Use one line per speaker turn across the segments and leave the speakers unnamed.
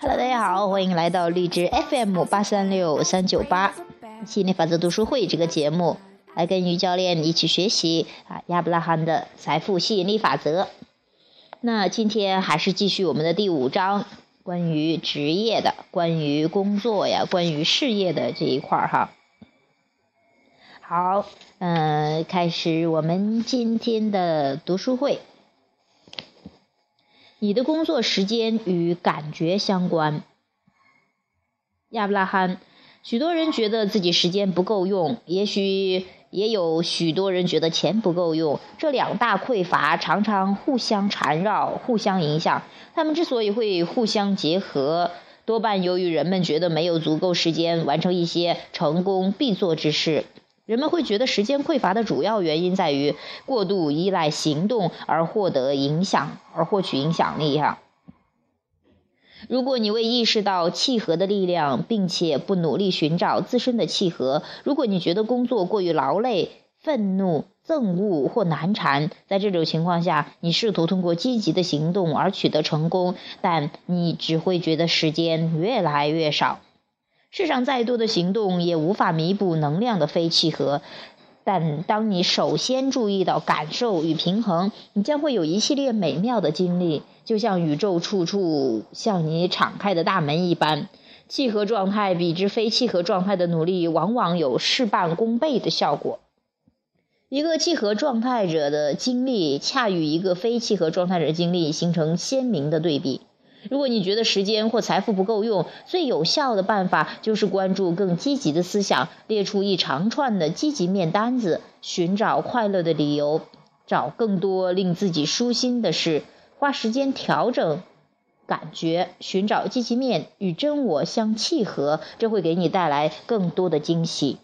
Hello，大家好，欢迎来到荔枝 FM 八三六三九八吸引力法则读书会这个节目，来跟于教练一起学习啊亚伯拉罕的财富吸引力法则。那今天还是继续我们的第五章，关于职业的，关于工作呀，关于事业的这一块儿哈。好，嗯，开始我们今天的读书会。你的工作时间与感觉相关。亚伯拉罕，许多人觉得自己时间不够用，也许也有许多人觉得钱不够用。这两大匮乏常常互相缠绕、互相影响。他们之所以会互相结合，多半由于人们觉得没有足够时间完成一些成功必做之事。人们会觉得时间匮乏的主要原因在于过度依赖行动而获得影响，而获取影响力哈。如果你未意识到契合的力量，并且不努力寻找自身的契合，如果你觉得工作过于劳累、愤怒、憎恶或难缠，在这种情况下，你试图通过积极的行动而取得成功，但你只会觉得时间越来越少。世上再多的行动也无法弥补能量的非契合，但当你首先注意到感受与平衡，你将会有一系列美妙的经历，就像宇宙处处向你敞开的大门一般。契合状态比之非契合状态的努力，往往有事半功倍的效果。一个契合状态者的经历，恰与一个非契合状态者经历形成鲜明的对比。如果你觉得时间或财富不够用，最有效的办法就是关注更积极的思想，列出一长串的积极面单子，寻找快乐的理由，找更多令自己舒心的事，花时间调整感觉，寻找积极面与真我相契合，这会给你带来更多的惊喜，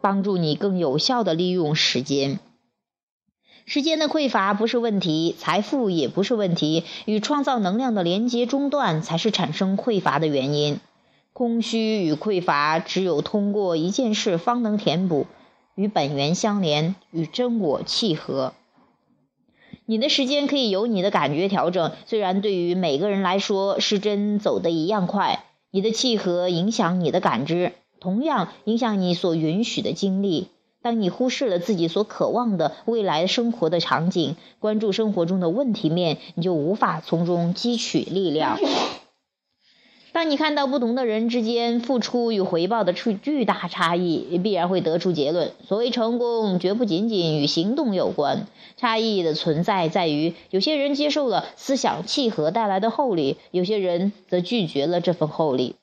帮助你更有效的利用时间。时间的匮乏不是问题，财富也不是问题，与创造能量的连接中断才是产生匮乏的原因。空虚与匮乏只有通过一件事方能填补，与本源相连，与真我契合。你的时间可以由你的感觉调整，虽然对于每个人来说时针走得一样快。你的契合影响你的感知，同样影响你所允许的经历。当你忽视了自己所渴望的未来生活的场景，关注生活中的问题面，你就无法从中汲取力量。当你看到不同的人之间付出与回报的巨巨大差异，必然会得出结论：所谓成功，绝不仅仅与行动有关。差异的存在在于，有些人接受了思想契合带来的厚礼，有些人则拒绝了这份厚礼。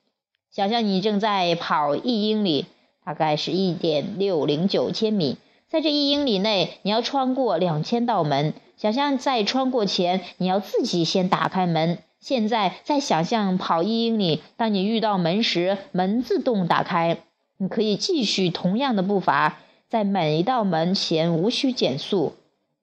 想象你正在跑一英里。大概是一点六零九千米，在这一英里内，你要穿过两千道门。想象在穿过前，你要自己先打开门。现在再想象跑一英里，当你遇到门时，门自动打开，你可以继续同样的步伐，在每一道门前无需减速。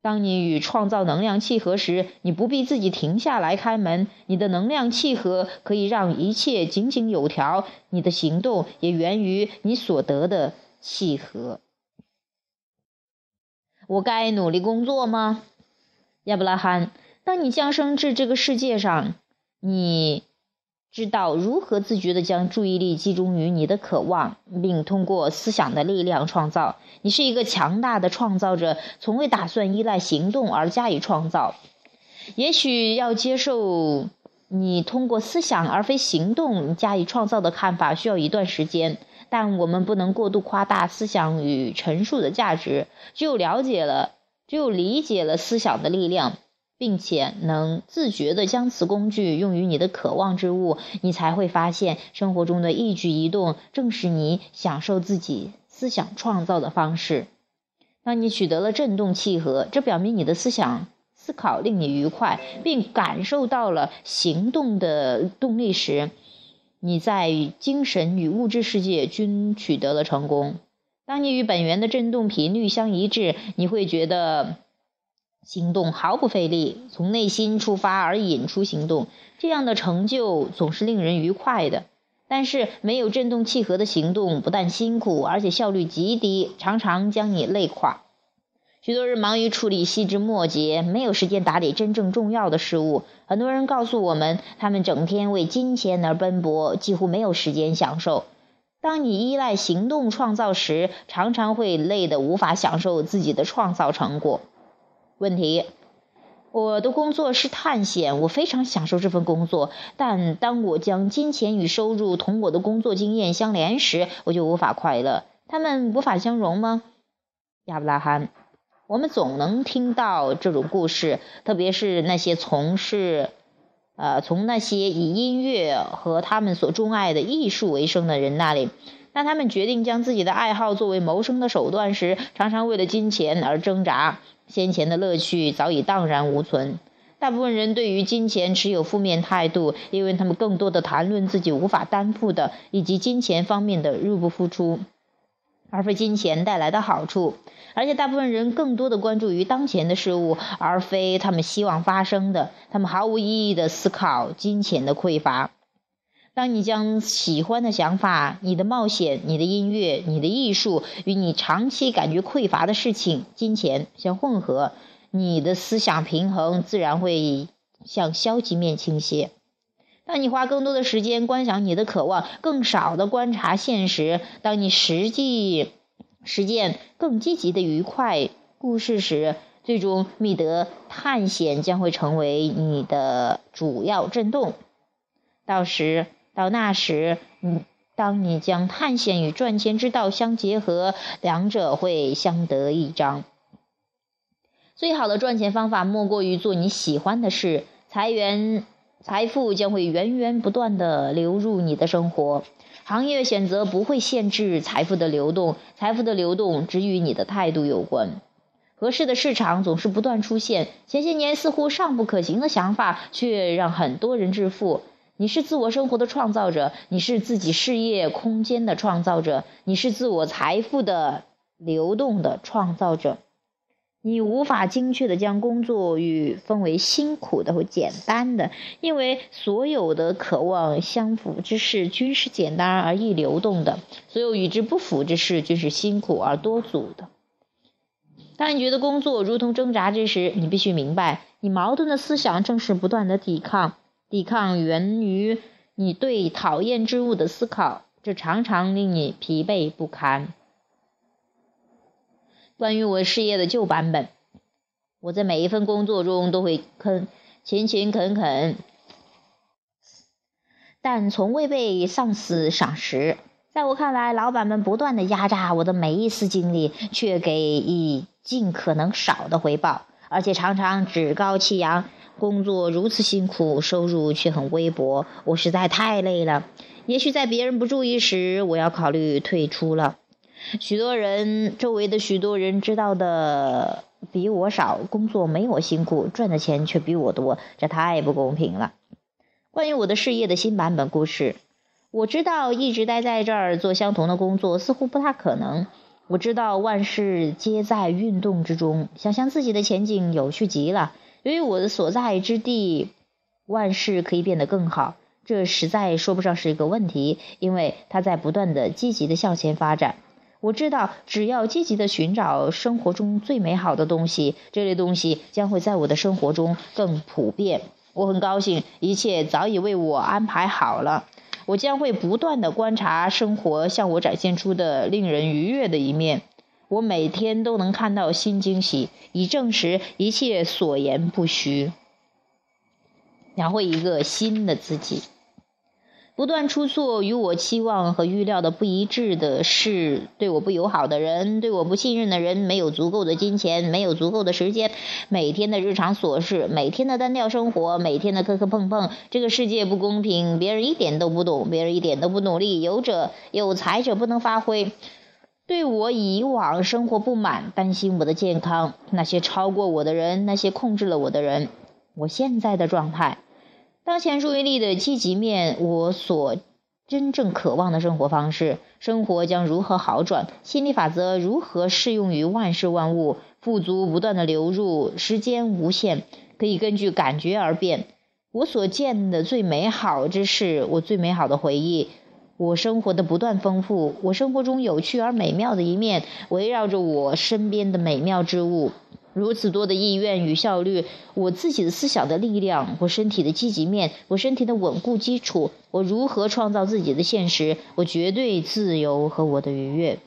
当你与创造能量契合时，你不必自己停下来开门。你的能量契合可以让一切井井有条。你的行动也源于你所得的契合。我该努力工作吗，亚伯拉罕？当你降生至这个世界上，你。知道如何自觉地将注意力集中于你的渴望，并通过思想的力量创造。你是一个强大的创造者，从未打算依赖行动而加以创造。也许要接受你通过思想而非行动加以创造的看法需要一段时间，但我们不能过度夸大思想与陈述的价值。只有了解了，只有理解了思想的力量。并且能自觉地将此工具用于你的渴望之物，你才会发现生活中的一举一动正是你享受自己思想创造的方式。当你取得了振动契合，这表明你的思想思考令你愉快，并感受到了行动的动力时，你在精神与物质世界均取得了成功。当你与本源的振动频率相一致，你会觉得。行动毫不费力，从内心出发而引出行动，这样的成就总是令人愉快的。但是，没有振动契合的行动不但辛苦，而且效率极低，常常将你累垮。许多人忙于处理细枝末节，没有时间打理真正重要的事物。很多人告诉我们，他们整天为金钱而奔波，几乎没有时间享受。当你依赖行动创造时，常常会累得无法享受自己的创造成果。问题：我的工作是探险，我非常享受这份工作。但当我将金钱与收入同我的工作经验相连时，我就无法快乐。他们无法相容吗？亚伯拉罕。我们总能听到这种故事，特别是那些从事，呃，从那些以音乐和他们所钟爱的艺术为生的人那里。当他们决定将自己的爱好作为谋生的手段时，常常为了金钱而挣扎。先前的乐趣早已荡然无存。大部分人对于金钱持有负面态度，因为他们更多的谈论自己无法担负的以及金钱方面的入不敷出。而非金钱带来的好处，而且大部分人更多的关注于当前的事物，而非他们希望发生的。他们毫无意义的思考金钱的匮乏。当你将喜欢的想法、你的冒险、你的音乐、你的艺术与你长期感觉匮乏的事情——金钱相混合，你的思想平衡自然会向消极面倾斜。当你花更多的时间观想你的渴望，更少的观察现实；当你实际实践更积极的愉快故事时，最终觅得探险将会成为你的主要震动。到时，到那时，嗯当你将探险与赚钱之道相结合，两者会相得益彰。最好的赚钱方法莫过于做你喜欢的事，财源。财富将会源源不断的流入你的生活，行业选择不会限制财富的流动，财富的流动只与你的态度有关。合适的市场总是不断出现，前些年似乎尚不可行的想法，却让很多人致富。你是自我生活的创造者，你是自己事业空间的创造者，你是自我财富的流动的创造者。你无法精确的将工作与分为辛苦的或简单的，因为所有的渴望相符之事均是简单而易流动的，所有与之不符之事均是辛苦而多阻的。当你觉得工作如同挣扎之时，你必须明白，你矛盾的思想正是不断的抵抗，抵抗源于你对讨厌之物的思考，这常常令你疲惫不堪。关于我事业的旧版本，我在每一份工作中都会恳勤勤恳恳，但从未被上司赏识。在我看来，老板们不断的压榨我的每一丝精力，却给以尽可能少的回报，而且常常趾高气扬。工作如此辛苦，收入却很微薄，我实在太累了。也许在别人不注意时，我要考虑退出了。许多人周围的许多人知道的比我少，工作没我辛苦，赚的钱却比我多，这太不公平了。关于我的事业的新版本故事，我知道一直待在这儿做相同的工作似乎不大可能。我知道万事皆在运动之中，想象自己的前景有趣极了。由于我的所在之地，万事可以变得更好，这实在说不上是一个问题，因为它在不断的积极的向前发展。我知道，只要积极的寻找生活中最美好的东西，这类东西将会在我的生活中更普遍。我很高兴，一切早已为我安排好了。我将会不断的观察生活向我展现出的令人愉悦的一面。我每天都能看到新惊喜，以证实一切所言不虚。描绘一个新的自己。不断出错，与我期望和预料的不一致的事，对我不友好的人，对我不信任的人，没有足够的金钱，没有足够的时间，每天的日常琐事，每天的单调生活，每天的磕磕碰碰，这个世界不公平，别人一点都不懂，别人一点都不努力，有者有才者不能发挥，对我以往生活不满，担心我的健康，那些超过我的人，那些控制了我的人，我现在的状态。当前注意力的积极面，我所真正渴望的生活方式，生活将如何好转？心理法则如何适用于万事万物？富足不断的流入，时间无限，可以根据感觉而变。我所见的最美好之事，我最美好的回忆，我生活的不断丰富，我生活中有趣而美妙的一面，围绕着我身边的美妙之物。如此多的意愿与效率，我自己的思想的力量，我身体的积极面，我身体的稳固基础，我如何创造自己的现实？我绝对自由和我的愉悦。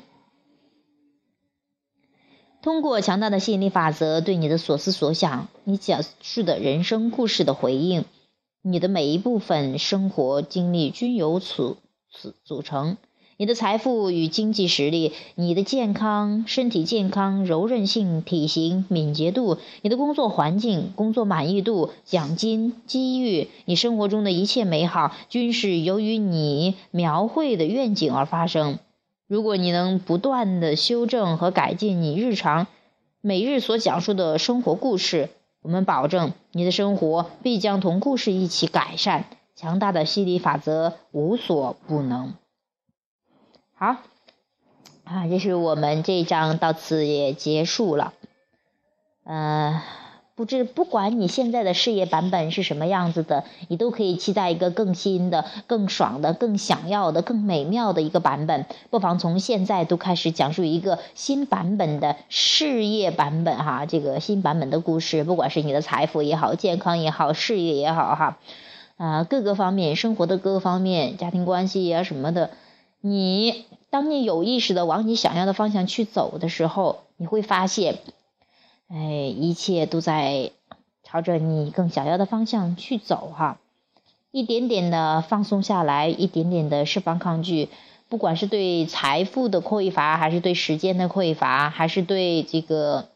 通过强大的吸引力法则对你的所思所想，你讲述的人生故事的回应，你的每一部分生活经历均由此。组成你的财富与经济实力，你的健康、身体健康、柔韧性、体型、敏捷度，你的工作环境、工作满意度、奖金、机遇，你生活中的一切美好，均是由于你描绘的愿景而发生。如果你能不断的修正和改进你日常每日所讲述的生活故事，我们保证你的生活必将同故事一起改善。强大的吸引力法则无所不能。好，啊，这是我们这一章到此也结束了。嗯，不知不管你现在的事业版本是什么样子的，你都可以期待一个更新的、更爽的、更想要的、更美妙的一个版本。不妨从现在都开始讲述一个新版本的事业版本哈，这个新版本的故事，不管是你的财富也好、健康也好、事业也好哈。啊，各个方面，生活的各个方面，家庭关系啊什么的，你当你有意识的往你想要的方向去走的时候，你会发现，哎，一切都在朝着你更想要的方向去走哈。一点点的放松下来，一点点的释放抗拒，不管是对财富的匮乏，还是对时间的匮乏，还是对这个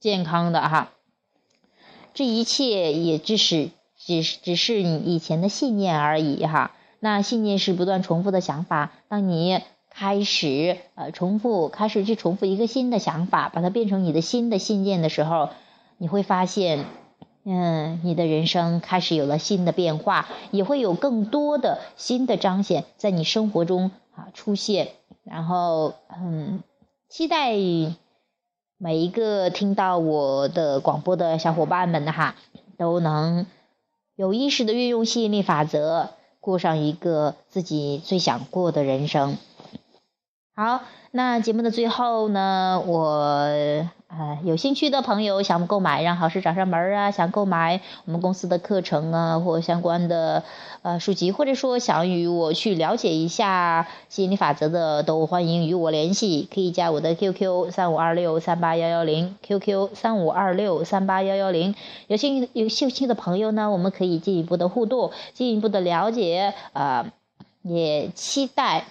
健康的哈，这一切也只是。只只是你以前的信念而已哈，那信念是不断重复的想法。当你开始呃重复，开始去重复一个新的想法，把它变成你的新的信念的时候，你会发现，嗯，你的人生开始有了新的变化，也会有更多的新的彰显在你生活中啊出现。然后嗯，期待每一个听到我的广播的小伙伴们哈，都能。有意识的运用吸引力法则，过上一个自己最想过的人生。好，那节目的最后呢，我。呃，有兴趣的朋友想购买《让好事找上门》啊，想购买我们公司的课程啊，或相关的呃书籍，或者说想与我去了解一下吸引力法则的，都欢迎与我联系，可以加我的 QQ 三五二六三八幺幺零，QQ 三五二六三八幺幺零。有兴有兴趣的朋友呢，我们可以进一步的互动，进一步的了解，呃，也期待。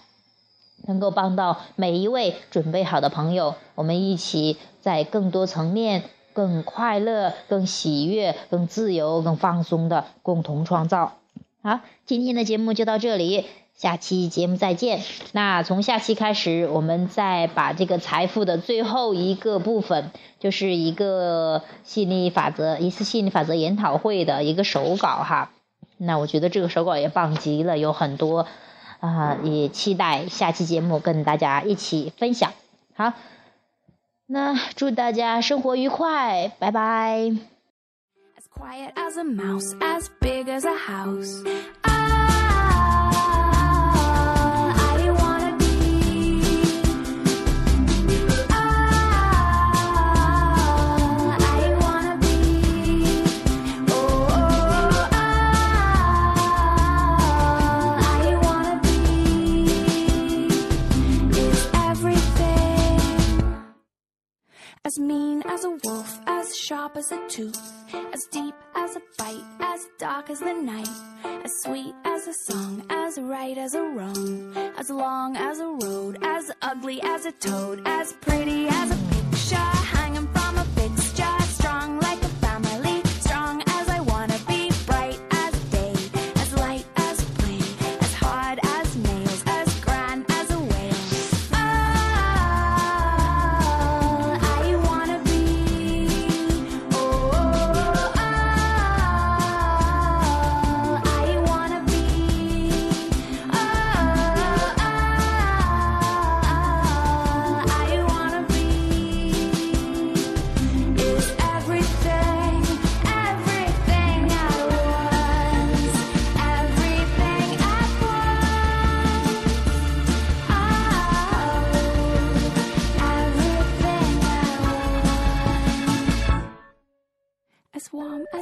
能够帮到每一位准备好的朋友，我们一起在更多层面、更快乐、更喜悦、更自由、更放松的共同创造。好，今天的节目就到这里，下期节目再见。那从下期开始，我们再把这个财富的最后一个部分，就是一个吸引力法则一次吸引力法则研讨会的一个手稿哈。那我觉得这个手稿也棒极了，有很多。啊，也期待下期节目跟大家一起分享。好，那祝大家生活愉快，拜拜。Mean as a wolf, as sharp as a tooth, as deep as a bite, as dark as the night, as sweet as a song, as right as a wrong, as long as a road, as ugly as a toad, as pretty as a picture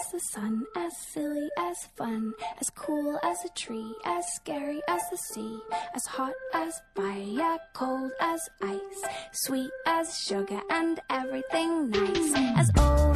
as
the sun, as silly as fun, as cool as a tree, as scary as the sea, as hot as fire, cold as ice, sweet as sugar and everything nice, as old